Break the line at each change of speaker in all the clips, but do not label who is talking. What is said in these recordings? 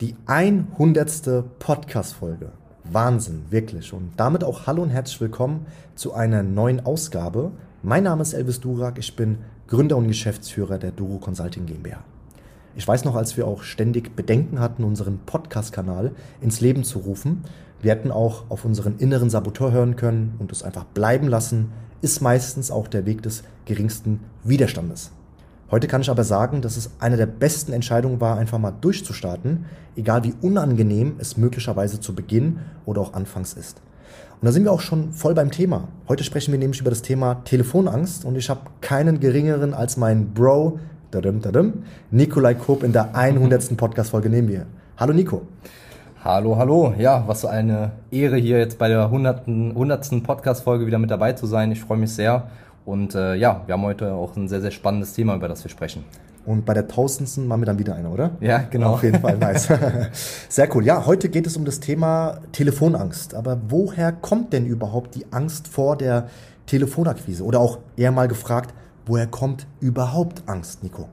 Die 100. Podcast-Folge. Wahnsinn, wirklich. Und damit auch hallo und herzlich willkommen zu einer neuen Ausgabe. Mein Name ist Elvis Durak, ich bin Gründer und Geschäftsführer der Duro Consulting GmbH. Ich weiß noch, als wir auch ständig Bedenken hatten, unseren Podcast-Kanal ins Leben zu rufen, wir hätten auch auf unseren inneren Saboteur hören können und es einfach bleiben lassen, ist meistens auch der Weg des geringsten Widerstandes. Heute kann ich aber sagen, dass es eine der besten Entscheidungen war, einfach mal durchzustarten, egal wie unangenehm es möglicherweise zu Beginn oder auch anfangs ist. Und da sind wir auch schon voll beim Thema. Heute sprechen wir nämlich über das Thema Telefonangst und ich habe keinen geringeren als meinen Bro, dadum, dadum, Nikolai Koop in der 100. Podcast-Folge neben mir. Hallo Nico.
Hallo, hallo. Ja, was eine Ehre hier jetzt bei der 100. 100. Podcast-Folge wieder mit dabei zu sein. Ich freue mich sehr und äh, ja, wir haben heute auch ein sehr, sehr spannendes Thema, über das wir sprechen.
Und bei der tausendsten machen wir dann wieder eine, oder?
Ja, genau.
Auf jeden Fall, nice. Sehr cool. Ja, heute geht es um das Thema Telefonangst. Aber woher kommt denn überhaupt die Angst vor der Telefonakquise? Oder auch eher mal gefragt, woher kommt überhaupt Angst, Nico?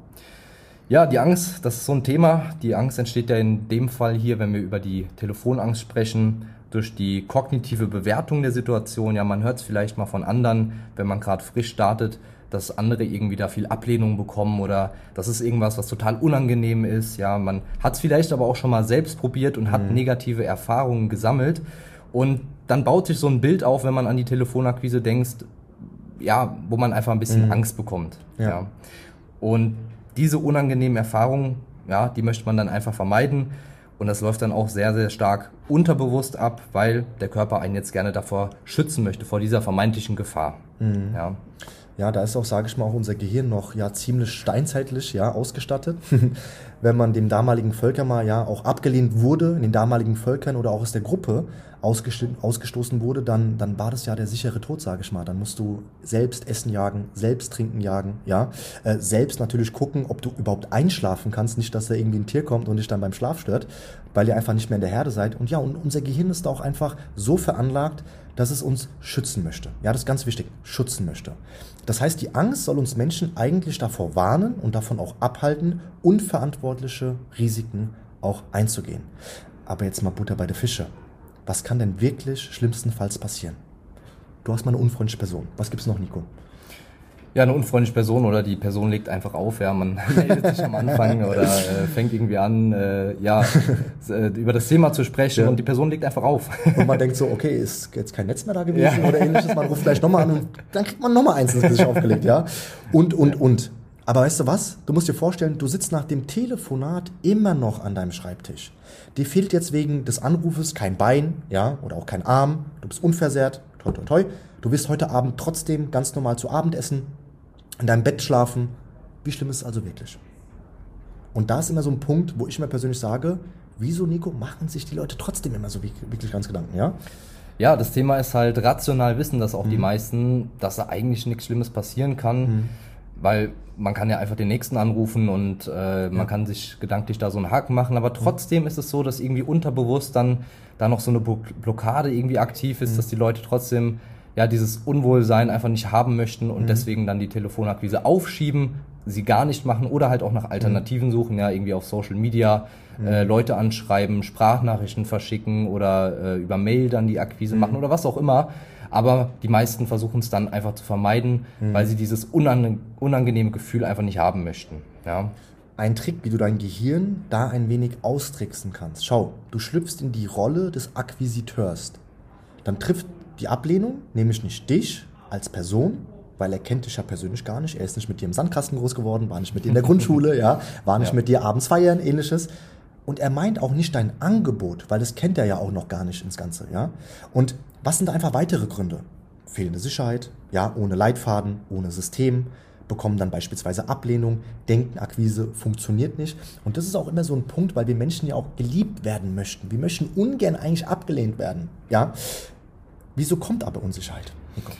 Ja, die Angst, das ist so ein Thema. Die Angst entsteht ja in dem Fall hier, wenn wir über die Telefonangst sprechen, durch die kognitive Bewertung der Situation. Ja, man hört es vielleicht mal von anderen, wenn man gerade frisch startet, dass andere irgendwie da viel Ablehnung bekommen oder das ist irgendwas, was total unangenehm ist. Ja, man hat es vielleicht aber auch schon mal selbst probiert und hat mhm. negative Erfahrungen gesammelt. Und dann baut sich so ein Bild auf, wenn man an die Telefonakquise denkt, ja, wo man einfach ein bisschen mhm. Angst bekommt. Ja. ja. Und diese unangenehmen Erfahrungen, ja, die möchte man dann einfach vermeiden. Und das läuft dann auch sehr, sehr stark unterbewusst ab, weil der Körper einen jetzt gerne davor schützen möchte, vor dieser vermeintlichen Gefahr. Mhm.
Ja. Ja, da ist auch, sage ich mal, auch unser Gehirn noch ja ziemlich steinzeitlich ja ausgestattet. Wenn man dem damaligen Völker mal ja auch abgelehnt wurde, in den damaligen Völkern oder auch aus der Gruppe ausgestoßen wurde, dann, dann war das ja der sichere Tod, sage ich mal. Dann musst du selbst Essen jagen, selbst trinken jagen, ja. Äh, selbst natürlich gucken, ob du überhaupt einschlafen kannst, nicht, dass da irgendwie ein Tier kommt und dich dann beim Schlaf stört, weil ihr einfach nicht mehr in der Herde seid. Und ja, und unser Gehirn ist auch einfach so veranlagt, dass es uns schützen möchte. Ja, das ist ganz wichtig, schützen möchte. Das heißt, die Angst soll uns Menschen eigentlich davor warnen und davon auch abhalten, unverantwortliche Risiken auch einzugehen. Aber jetzt mal Butter bei der Fische. Was kann denn wirklich schlimmstenfalls passieren? Du hast mal eine unfreundliche Person. Was gibt es noch, Nico?
Ja, eine unfreundliche Person oder die Person legt einfach auf, ja, man meldet sich am Anfang oder äh, fängt irgendwie an, äh, ja, äh, über das Thema zu sprechen ja. und die Person legt einfach auf.
Und man denkt so, okay, ist jetzt kein Netz mehr da gewesen ja. oder ähnliches, man ruft vielleicht nochmal an und dann kriegt man nochmal eins ins Gesicht aufgelegt, ja. Und, und, und. Aber weißt du was? Du musst dir vorstellen, du sitzt nach dem Telefonat immer noch an deinem Schreibtisch. Dir fehlt jetzt wegen des Anrufes kein Bein, ja, oder auch kein Arm. Du bist unversehrt, toi, toi, toi. Du wirst heute Abend trotzdem ganz normal zu Abend essen, in deinem Bett schlafen. Wie schlimm ist es also wirklich? Und da ist immer so ein Punkt, wo ich mir persönlich sage, wieso, Nico, machen sich die Leute trotzdem immer so wirklich ganz Gedanken, ja?
Ja, das Thema ist halt rational wissen das auch mhm. die meisten, dass da eigentlich nichts Schlimmes passieren kann. Mhm weil man kann ja einfach den nächsten anrufen und äh, man ja. kann sich gedanklich da so einen Haken machen, aber trotzdem ist es so, dass irgendwie unterbewusst dann da noch so eine Blockade irgendwie aktiv ist, mhm. dass die Leute trotzdem ja dieses Unwohlsein einfach nicht haben möchten und mhm. deswegen dann die Telefonakquise aufschieben, sie gar nicht machen oder halt auch nach Alternativen mhm. suchen, ja irgendwie auf Social Media mhm. äh, Leute anschreiben, Sprachnachrichten verschicken oder äh, über Mail dann die Akquise mhm. machen oder was auch immer. Aber die meisten versuchen es dann einfach zu vermeiden, mhm. weil sie dieses unangenehme Gefühl einfach nicht haben möchten. Ja.
Ein Trick, wie du dein Gehirn da ein wenig austricksen kannst. Schau, du schlüpfst in die Rolle des Akquisiteurs. Dann trifft die Ablehnung nämlich nicht dich als Person, weil er kennt dich ja persönlich gar nicht. Er ist nicht mit dir im Sandkasten groß geworden, war nicht mit dir in der Grundschule, ja, war nicht ja. mit dir abends feiern, ähnliches. Und er meint auch nicht dein Angebot, weil das kennt er ja auch noch gar nicht ins Ganze, ja. Und was sind einfach weitere Gründe? Fehlende Sicherheit, ja, ohne Leitfaden, ohne System, bekommen dann beispielsweise Ablehnung, denken, Akquise funktioniert nicht. Und das ist auch immer so ein Punkt, weil wir Menschen ja auch geliebt werden möchten. Wir möchten ungern eigentlich abgelehnt werden, ja. Wieso kommt aber Unsicherheit? Nico?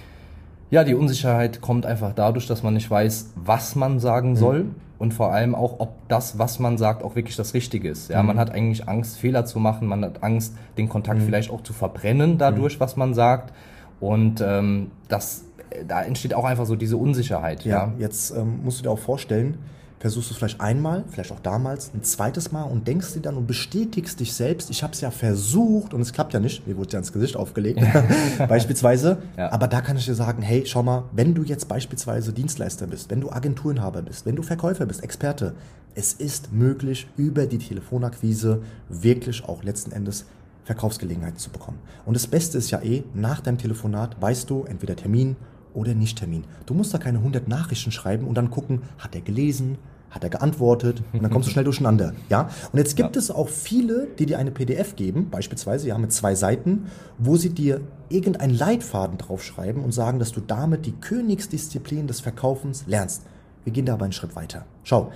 Ja, die Unsicherheit kommt einfach dadurch, dass man nicht weiß, was man sagen soll mhm. und vor allem auch, ob das, was man sagt, auch wirklich das Richtige ist. Ja, mhm. man hat eigentlich Angst, Fehler zu machen, man hat Angst, den Kontakt mhm. vielleicht auch zu verbrennen dadurch, mhm. was man sagt. Und ähm, das, da entsteht auch einfach so diese Unsicherheit.
Ja, ja. jetzt ähm, musst du dir auch vorstellen, versuchst du es vielleicht einmal, vielleicht auch damals, ein zweites Mal und denkst dir dann und bestätigst dich selbst, ich habe es ja versucht und es klappt ja nicht, mir wurde ja ins Gesicht aufgelegt, beispielsweise. Ja. Aber da kann ich dir sagen, hey, schau mal, wenn du jetzt beispielsweise Dienstleister bist, wenn du Agenturenhaber bist, wenn du Verkäufer bist, Experte, es ist möglich, über die Telefonakquise wirklich auch letzten Endes Verkaufsgelegenheiten zu bekommen. Und das Beste ist ja eh, nach deinem Telefonat weißt du entweder Termin oder Nicht-Termin. Du musst da keine 100 Nachrichten schreiben und dann gucken, hat er gelesen, hat er geantwortet und dann kommst du schnell durcheinander. Ja? Und jetzt gibt ja. es auch viele, die dir eine PDF geben, beispielsweise, ja, mit zwei Seiten, wo sie dir irgendeinen Leitfaden draufschreiben und sagen, dass du damit die Königsdisziplin des Verkaufens lernst. Wir gehen da aber einen Schritt weiter. Schau,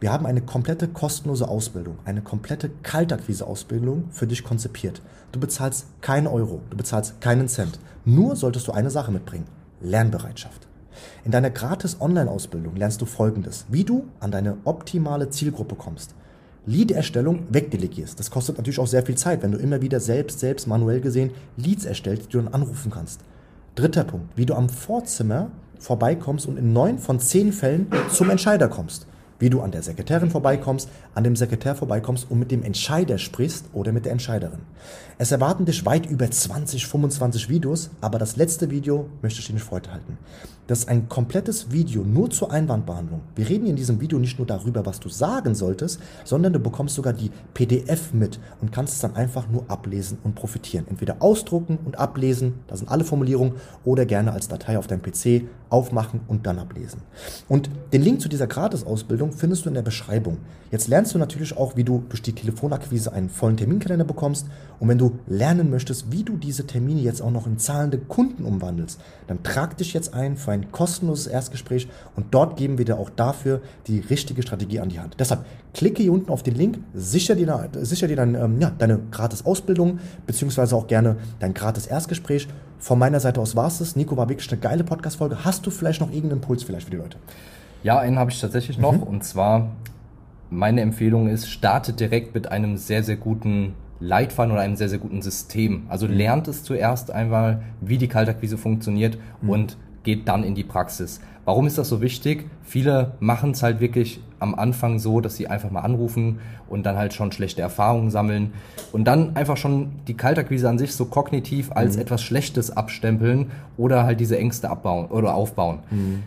wir haben eine komplette kostenlose Ausbildung, eine komplette Kaltakquise-Ausbildung für dich konzipiert. Du bezahlst keinen Euro, du bezahlst keinen Cent. Nur solltest du eine Sache mitbringen, Lernbereitschaft. In deiner gratis Online-Ausbildung lernst du Folgendes, wie du an deine optimale Zielgruppe kommst. Lead-Erstellung wegdelegierst. Das kostet natürlich auch sehr viel Zeit, wenn du immer wieder selbst, selbst manuell gesehen Leads erstellst, die du dann anrufen kannst. Dritter Punkt, wie du am Vorzimmer vorbeikommst und in neun von zehn Fällen zum Entscheider kommst wie du an der Sekretärin vorbeikommst, an dem Sekretär vorbeikommst und mit dem Entscheider sprichst oder mit der Entscheiderin. Es erwarten dich weit über 20, 25 Videos, aber das letzte Video möchte ich dir nicht vorenthalten. Das ist ein komplettes Video nur zur Einwandbehandlung. Wir reden in diesem Video nicht nur darüber, was du sagen solltest, sondern du bekommst sogar die PDF mit und kannst es dann einfach nur ablesen und profitieren. Entweder ausdrucken und ablesen, da sind alle Formulierungen, oder gerne als Datei auf deinem PC aufmachen und dann ablesen. Und den Link zu dieser Gratisausbildung findest du in der Beschreibung. Jetzt lernst du natürlich auch, wie du durch die Telefonakquise einen vollen Terminkalender bekommst. Und wenn du lernen möchtest, wie du diese Termine jetzt auch noch in zahlende Kunden umwandelst, dann trag dich jetzt ein für ein kostenloses Erstgespräch und dort geben wir dir auch dafür die richtige Strategie an die Hand. Deshalb klicke hier unten auf den Link, sicher dir, sicher dir dann, ähm, ja, deine gratis Ausbildung beziehungsweise auch gerne dein gratis Erstgespräch. Von meiner Seite aus war es das. Nico war wirklich eine geile Podcast-Folge. Hast du vielleicht noch irgendeinen Impuls vielleicht für die Leute?
Ja, einen habe ich tatsächlich noch. Mhm. Und zwar meine Empfehlung ist, startet direkt mit einem sehr, sehr guten Leitfaden oder einem sehr, sehr guten System. Also mhm. lernt es zuerst einmal, wie die Kaltakquise funktioniert mhm. und geht dann in die Praxis. Warum ist das so wichtig? Viele machen es halt wirklich am Anfang so, dass sie einfach mal anrufen und dann halt schon schlechte Erfahrungen sammeln und dann einfach schon die Kaltakquise an sich so kognitiv als mhm. etwas Schlechtes abstempeln oder halt diese Ängste abbauen oder aufbauen. Mhm.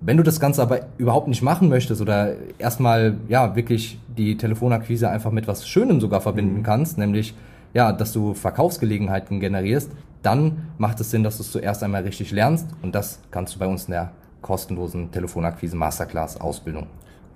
Wenn du das Ganze aber überhaupt nicht machen möchtest oder erstmal ja wirklich die Telefonakquise einfach mit was Schönem sogar verbinden mhm. kannst, nämlich ja, dass du Verkaufsgelegenheiten generierst, dann macht es Sinn, dass du es zuerst einmal richtig lernst und das kannst du bei uns in der kostenlosen Telefonakquise Masterclass Ausbildung.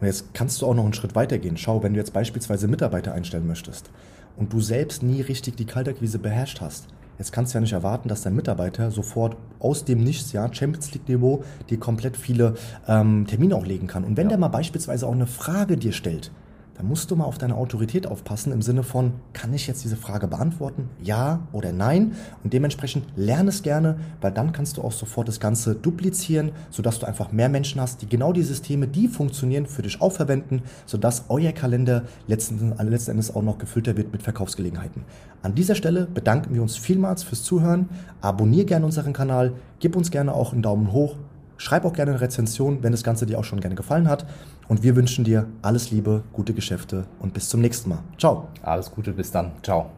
Und jetzt kannst du auch noch einen Schritt weiter gehen. Schau, wenn du jetzt beispielsweise Mitarbeiter einstellen möchtest und du selbst nie richtig die Kaltakquise beherrscht hast, Jetzt kannst du ja nicht erwarten, dass dein Mitarbeiter sofort aus dem Nichts, ja, Champions League-Niveau, dir komplett viele ähm, Termine auch legen kann. Und wenn ja. der mal beispielsweise auch eine Frage dir stellt, dann musst du mal auf deine Autorität aufpassen im Sinne von, kann ich jetzt diese Frage beantworten? Ja oder nein? Und dementsprechend lerne es gerne, weil dann kannst du auch sofort das Ganze duplizieren, sodass du einfach mehr Menschen hast, die genau die Systeme, die funktionieren, für dich auch verwenden, sodass euer Kalender letzten, letzten Endes auch noch gefüllter wird mit Verkaufsgelegenheiten. An dieser Stelle bedanken wir uns vielmals fürs Zuhören. Abonnier gerne unseren Kanal, gib uns gerne auch einen Daumen hoch Schreib auch gerne eine Rezension, wenn das Ganze dir auch schon gerne gefallen hat. Und wir wünschen dir alles Liebe, gute Geschäfte und bis zum nächsten Mal. Ciao.
Alles Gute, bis dann. Ciao.